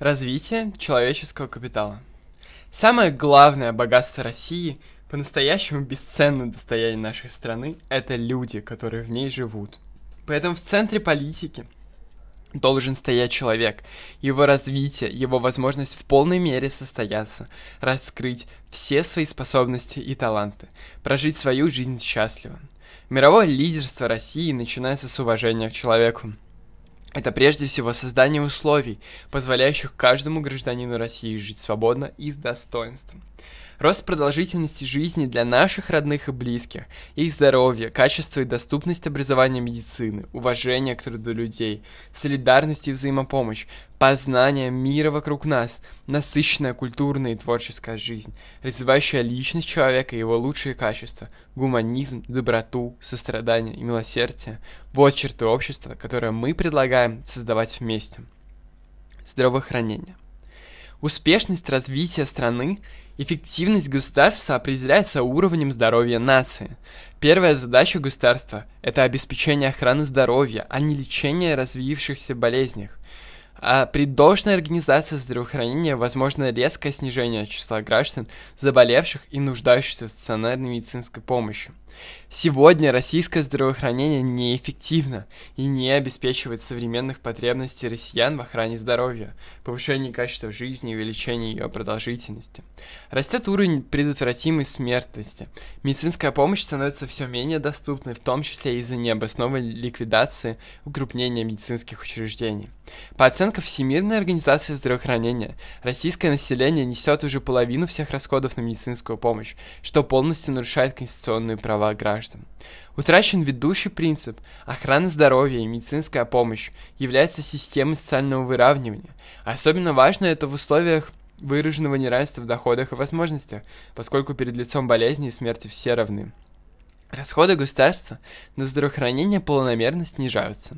Развитие человеческого капитала. Самое главное богатство России, по-настоящему бесценное достояние нашей страны, это люди, которые в ней живут. Поэтому в центре политики должен стоять человек, его развитие, его возможность в полной мере состояться, раскрыть все свои способности и таланты, прожить свою жизнь счастливо. Мировое лидерство России начинается с уважения к человеку. Это прежде всего создание условий, позволяющих каждому гражданину России жить свободно и с достоинством. Рост продолжительности жизни для наших родных и близких, их здоровье, качество и доступность образования медицины, уважение к труду людей, солидарность и взаимопомощь, познание мира вокруг нас, насыщенная культурная и творческая жизнь, развивающая личность человека и его лучшие качества, гуманизм, доброту, сострадание и милосердие – вот черты общества, которые мы предлагаем создавать вместе. Здравоохранение. Успешность развития страны Эффективность государства определяется уровнем здоровья нации. Первая задача государства – это обеспечение охраны здоровья, а не лечение развившихся болезней. А при должной организации здравоохранения возможно резкое снижение числа граждан, заболевших и нуждающихся в стационарной медицинской помощи. Сегодня российское здравоохранение неэффективно и не обеспечивает современных потребностей россиян в охране здоровья, повышении качества жизни и увеличении ее продолжительности. Растет уровень предотвратимой смертности. Медицинская помощь становится все менее доступной, в том числе из-за необоснованной ликвидации укрупнения медицинских учреждений. По оценкам Всемирной организации здравоохранения, российское население несет уже половину всех расходов на медицинскую помощь, что полностью нарушает конституционные права граждан. Утрачен ведущий принцип – охрана здоровья и медицинская помощь является системой социального выравнивания. Особенно важно это в условиях выраженного неравенства в доходах и возможностях, поскольку перед лицом болезни и смерти все равны. Расходы государства на здравоохранение полномерно снижаются.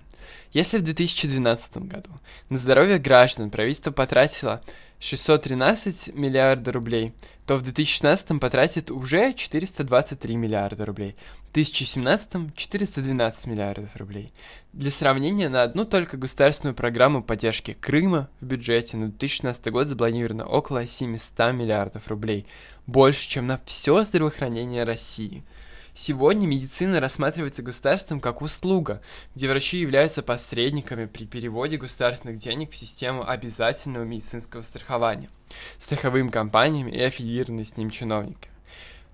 Если в 2012 году на здоровье граждан правительство потратило 613 миллиарда рублей, то в 2016 потратит уже 423 миллиарда рублей, в 2017 412 миллиардов рублей. Для сравнения, на одну только государственную программу поддержки Крыма в бюджете на 2016 год запланировано около 700 миллиардов рублей, больше, чем на все здравоохранение России – Сегодня медицина рассматривается государством как услуга, где врачи являются посредниками при переводе государственных денег в систему обязательного медицинского страхования, страховым компаниям и аффилированные с ним чиновниками.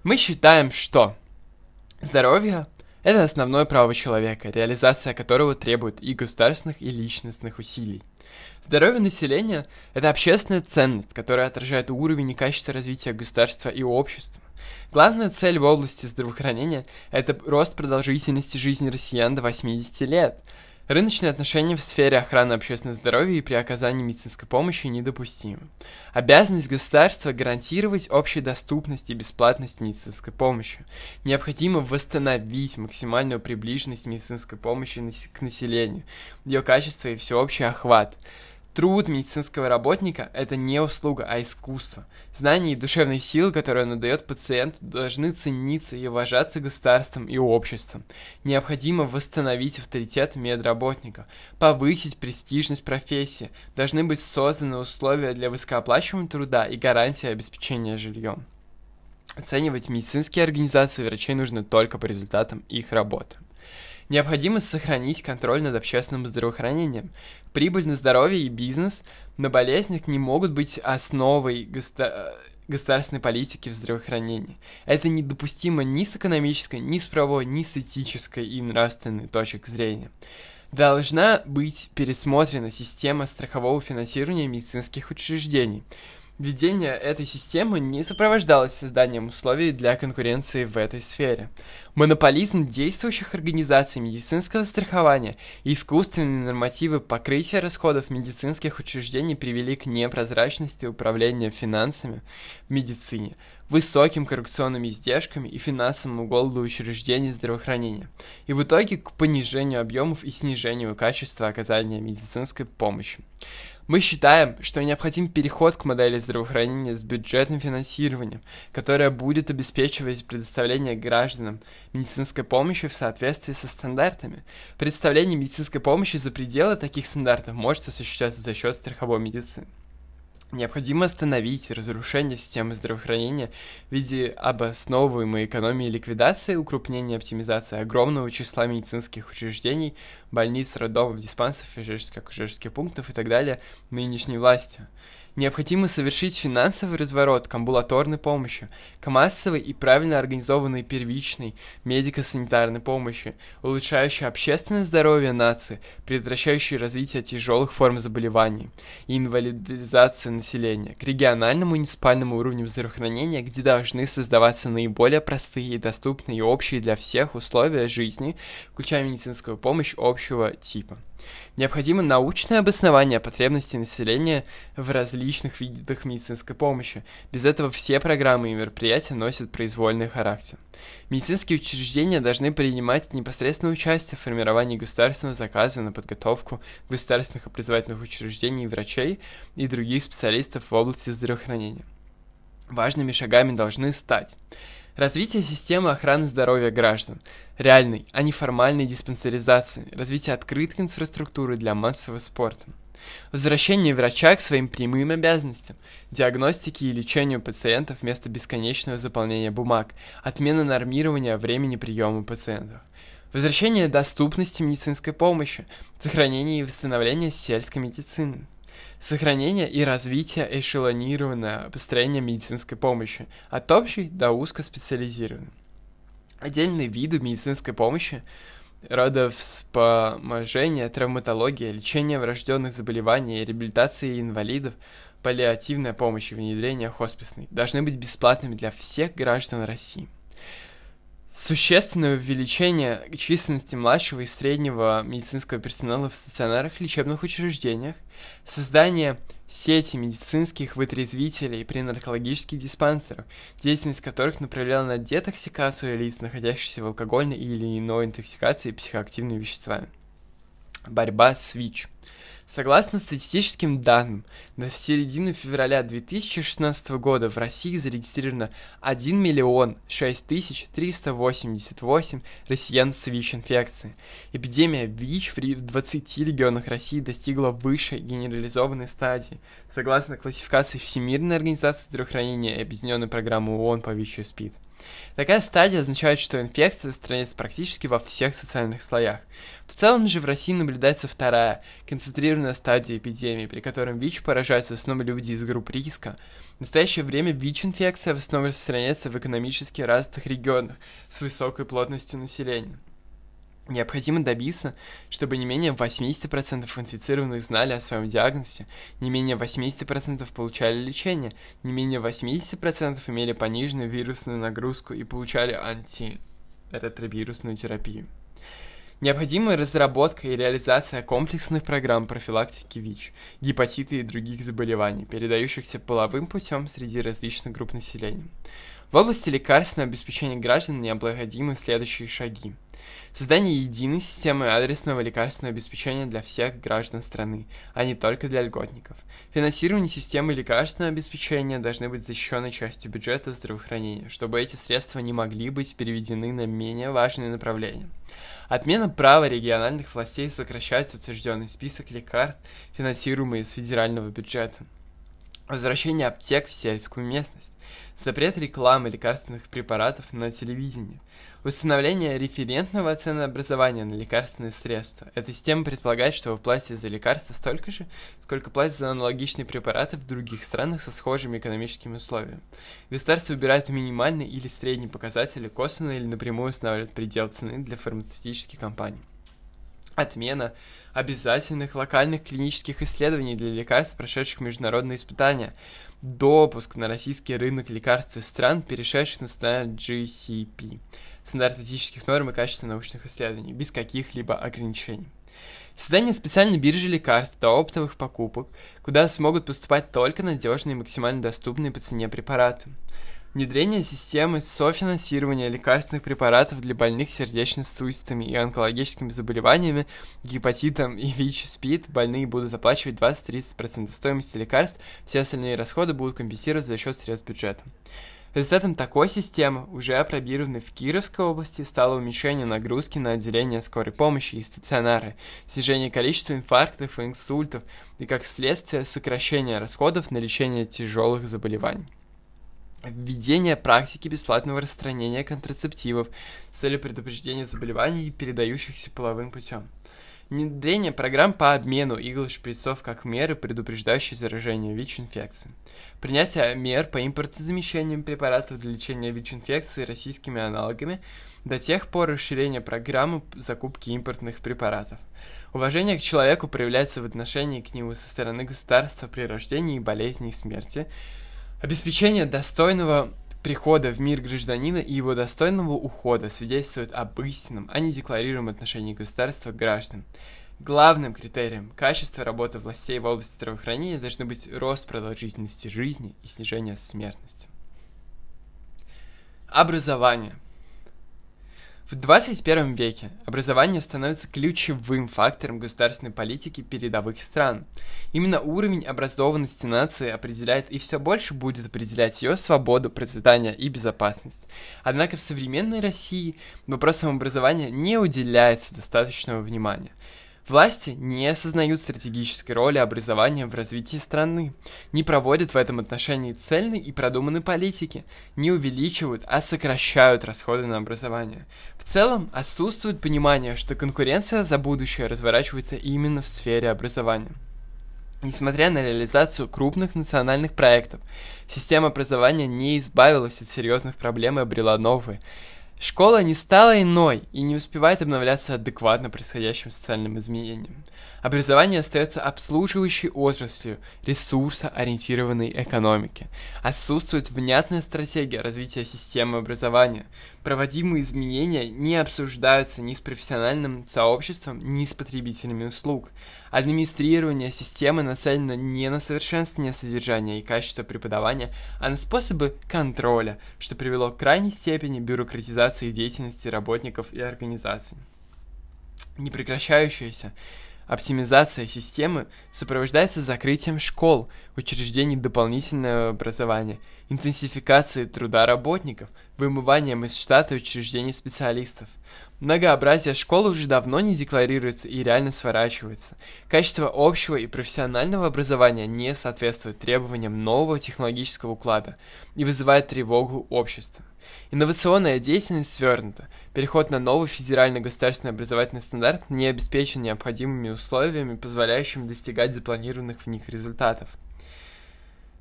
Мы считаем, что здоровье – это основное право человека, реализация которого требует и государственных, и личностных усилий. Здоровье населения – это общественная ценность, которая отражает уровень и качество развития государства и общества. Главная цель в области здравоохранения – это рост продолжительности жизни россиян до 80 лет. Рыночные отношения в сфере охраны общественного здоровья и при оказании медицинской помощи недопустимы. Обязанность государства гарантировать общую доступность и бесплатность медицинской помощи. Необходимо восстановить максимальную приближенность медицинской помощи к населению, ее качество и всеобщий охват – Труд медицинского работника – это не услуга, а искусство. Знания и душевные силы, которые он дает пациенту, должны цениться и уважаться государством и обществом. Необходимо восстановить авторитет медработника, повысить престижность профессии, должны быть созданы условия для высокооплачиваемого труда и гарантия обеспечения жильем. Оценивать медицинские организации врачей нужно только по результатам их работы. Необходимо сохранить контроль над общественным здравоохранением. Прибыль на здоровье и бизнес на болезнях не могут быть основой государ государственной политики в здравоохранении. Это недопустимо ни с экономической, ни с правовой, ни с этической и нравственной точек зрения. Должна быть пересмотрена система страхового финансирования медицинских учреждений – Введение этой системы не сопровождалось созданием условий для конкуренции в этой сфере. Монополизм действующих организаций медицинского страхования и искусственные нормативы покрытия расходов медицинских учреждений привели к непрозрачности управления финансами в медицине, высоким коррупционными издержками и финансовому голоду учреждений здравоохранения, и в итоге к понижению объемов и снижению качества оказания медицинской помощи. Мы считаем, что необходим переход к модели здравоохранения с бюджетным финансированием, которая будет обеспечивать предоставление гражданам медицинской помощи в соответствии со стандартами. Представление медицинской помощи за пределы таких стандартов может осуществляться за счет страховой медицины. Необходимо остановить разрушение системы здравоохранения в виде обосновываемой экономии ликвидации, укрупнения и оптимизации огромного числа медицинских учреждений, больниц, роддомов, диспансеров, физических акушерских пунктов и так далее нынешней властью. Необходимо совершить финансовый разворот к амбулаторной помощи, к массовой и правильно организованной первичной медико-санитарной помощи, улучшающей общественное здоровье нации, предотвращающей развитие тяжелых форм заболеваний и инвалидизацию населения, к региональному и муниципальному уровню здравоохранения, где должны создаваться наиболее простые, доступные и общие для всех условия жизни, включая медицинскую помощь общего типа. Необходимо научное обоснование потребностей населения в различных видах медицинской помощи. Без этого все программы и мероприятия носят произвольный характер. Медицинские учреждения должны принимать непосредственное участие в формировании государственного заказа на подготовку государственных образовательных учреждений врачей и других специалистов в области здравоохранения. Важными шагами должны стать Развитие системы охраны здоровья граждан. Реальной, а не формальной диспансеризации. Развитие открытой инфраструктуры для массового спорта. Возвращение врача к своим прямым обязанностям, диагностике и лечению пациентов вместо бесконечного заполнения бумаг, отмена нормирования времени приема пациентов. Возвращение доступности медицинской помощи, сохранение и восстановление сельской медицины сохранение и развитие эшелонированного построения медицинской помощи от общей до узкоспециализированной. Отдельные виды медицинской помощи родовспоможение, травматология, лечение врожденных заболеваний, реабилитация инвалидов, паллиативная помощь и внедрение хосписной должны быть бесплатными для всех граждан России. Существенное увеличение численности младшего и среднего медицинского персонала в стационарных лечебных учреждениях, создание сети медицинских вытрезвителей при наркологических диспансерах, деятельность которых направляла на детоксикацию лиц, находящихся в алкогольной или иной интоксикации психоактивными веществами. Борьба с ВИЧ – Согласно статистическим данным, на середину февраля 2016 года в России зарегистрировано 1 миллион 6 тысяч 388 россиян с ВИЧ-инфекцией. Эпидемия ВИЧ в 20 регионах России достигла высшей генерализованной стадии, согласно классификации Всемирной организации здравоохранения и Объединенной программы ООН по ВИЧ и СПИД. Такая стадия означает, что инфекция распространяется практически во всех социальных слоях. В целом же в России наблюдается вторая, концентрированная стадия эпидемии, при которой ВИЧ поражаются в основном люди из групп риска. В настоящее время ВИЧ-инфекция в основном распространяется в экономически развитых регионах с высокой плотностью населения. Необходимо добиться, чтобы не менее 80% инфицированных знали о своем диагнозе, не менее 80% получали лечение, не менее 80% имели пониженную вирусную нагрузку и получали антиретровирусную терапию. Необходима разработка и реализация комплексных программ профилактики ВИЧ, гепатита и других заболеваний, передающихся половым путем среди различных групп населения. В области лекарственного обеспечения граждан необходимы следующие шаги. Создание единой системы адресного лекарственного обеспечения для всех граждан страны, а не только для льготников. Финансирование системы лекарственного обеспечения должны быть защищенной частью бюджета здравоохранения, чтобы эти средства не могли быть переведены на менее важные направления. Отмена права региональных властей сокращать утвержденный список лекарств, финансируемые из федерального бюджета. Возвращение аптек в сельскую местность. Запрет рекламы лекарственных препаратов на телевидении. Установление референтного ценообразования на лекарственные средства. Эта система предполагает, что вы платите за лекарства столько же, сколько платят за аналогичные препараты в других странах со схожими экономическими условиями. Государство выбирает минимальный или средний показатели, косвенно или напрямую устанавливает предел цены для фармацевтических компаний. Отмена обязательных локальных клинических исследований для лекарств, прошедших международные испытания. Допуск на российский рынок лекарств из стран, перешедших на стандарт GCP, стандарт этических норм и качества научных исследований, без каких-либо ограничений. Создание специальной биржи лекарств до оптовых покупок, куда смогут поступать только надежные и максимально доступные по цене препараты. Внедрение системы софинансирования лекарственных препаратов для больных сердечно-сосудистыми и онкологическими заболеваниями, гепатитом и ВИЧ-СПИД больные будут оплачивать 20-30% стоимости лекарств, все остальные расходы будут компенсировать за счет средств бюджета. Результатом такой системы, уже опробированной в Кировской области, стало уменьшение нагрузки на отделение скорой помощи и стационары, снижение количества инфарктов и инсультов и, как следствие, сокращение расходов на лечение тяжелых заболеваний. Введение практики бесплатного распространения контрацептивов с целью предупреждения заболеваний, передающихся половым путем. Внедрение программ по обмену игл и шприцов как меры, предупреждающие заражение ВИЧ-инфекцией. Принятие мер по импортозамещению препаратов для лечения ВИЧ-инфекции российскими аналогами до тех пор расширение программы закупки импортных препаратов. Уважение к человеку проявляется в отношении к нему со стороны государства при рождении болезни и смерти. Обеспечение достойного прихода в мир гражданина и его достойного ухода свидетельствует об истинном, а не декларируемом отношении государства к гражданам. Главным критерием качества работы властей в области здравоохранения должны быть рост продолжительности жизни и снижение смертности. Образование – в 21 веке образование становится ключевым фактором государственной политики передовых стран. Именно уровень образованности нации определяет и все больше будет определять ее свободу, процветание и безопасность. Однако в современной России вопросам образования не уделяется достаточного внимания. Власти не осознают стратегической роли образования в развитии страны, не проводят в этом отношении цельной и продуманной политики, не увеличивают, а сокращают расходы на образование. В целом, отсутствует понимание, что конкуренция за будущее разворачивается именно в сфере образования. Несмотря на реализацию крупных национальных проектов, система образования не избавилась от серьезных проблем и обрела новые – Школа не стала иной и не успевает обновляться адекватно происходящим социальным изменениям. Образование остается обслуживающей отраслью ресурсоориентированной экономики. Отсутствует внятная стратегия развития системы образования. Проводимые изменения не обсуждаются ни с профессиональным сообществом, ни с потребителями услуг. Администрирование системы нацелено не на совершенствование содержания и качества преподавания, а на способы контроля, что привело к крайней степени бюрократизации деятельности работников и организаций. Непрекращающаяся Оптимизация системы сопровождается закрытием школ, учреждений дополнительного образования, интенсификацией труда работников, вымыванием из штата учреждений специалистов. Многообразие школы уже давно не декларируется и реально сворачивается. Качество общего и профессионального образования не соответствует требованиям нового технологического уклада и вызывает тревогу общества. Инновационная деятельность свернута. Переход на новый федеральный государственный образовательный стандарт не обеспечен необходимыми условиями, позволяющими достигать запланированных в них результатов.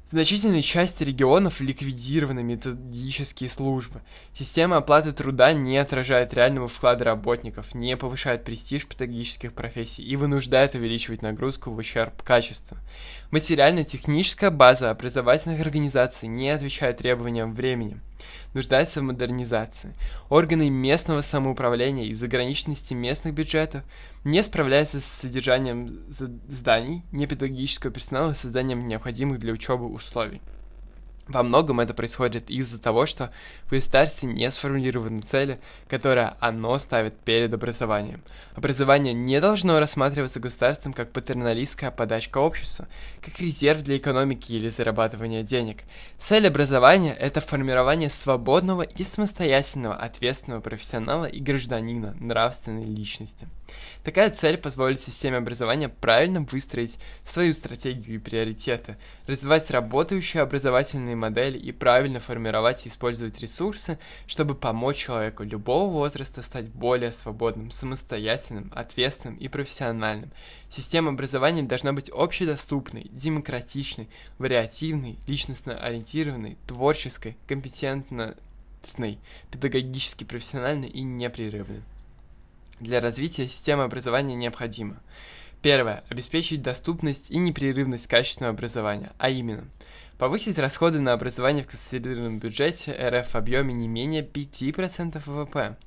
В значительной части регионов ликвидированы методические службы. Система оплаты труда не отражает реального вклада работников, не повышает престиж педагогических профессий и вынуждает увеличивать нагрузку в ущерб качеству. Материально-техническая база образовательных организаций не отвечает требованиям времени нуждается в модернизации. Органы местного самоуправления из-за ограниченности местных бюджетов не справляются с содержанием зданий, непедагогического персонала и созданием необходимых для учебы условий. Во многом это происходит из-за того, что в государстве не сформулированы цели, которые оно ставит перед образованием. Образование не должно рассматриваться государством как патерналистская подачка обществу, как резерв для экономики или зарабатывания денег. Цель образования – это формирование свободного и самостоятельного ответственного профессионала и гражданина, нравственной личности. Такая цель позволит системе образования правильно выстроить свою стратегию и приоритеты, развивать работающие образовательные модели и правильно формировать и использовать ресурсы, чтобы помочь человеку любого возраста стать более свободным, самостоятельным, ответственным и профессиональным. Система образования должна быть общедоступной, демократичной, вариативной, личностно ориентированной, творческой, компетентной, педагогически профессиональной и непрерывной. Для развития системы образования необходимо Первое. Обеспечить доступность и непрерывность качественного образования, а именно Повысить расходы на образование в консолидированном бюджете РФ в объеме не менее 5% ВВП.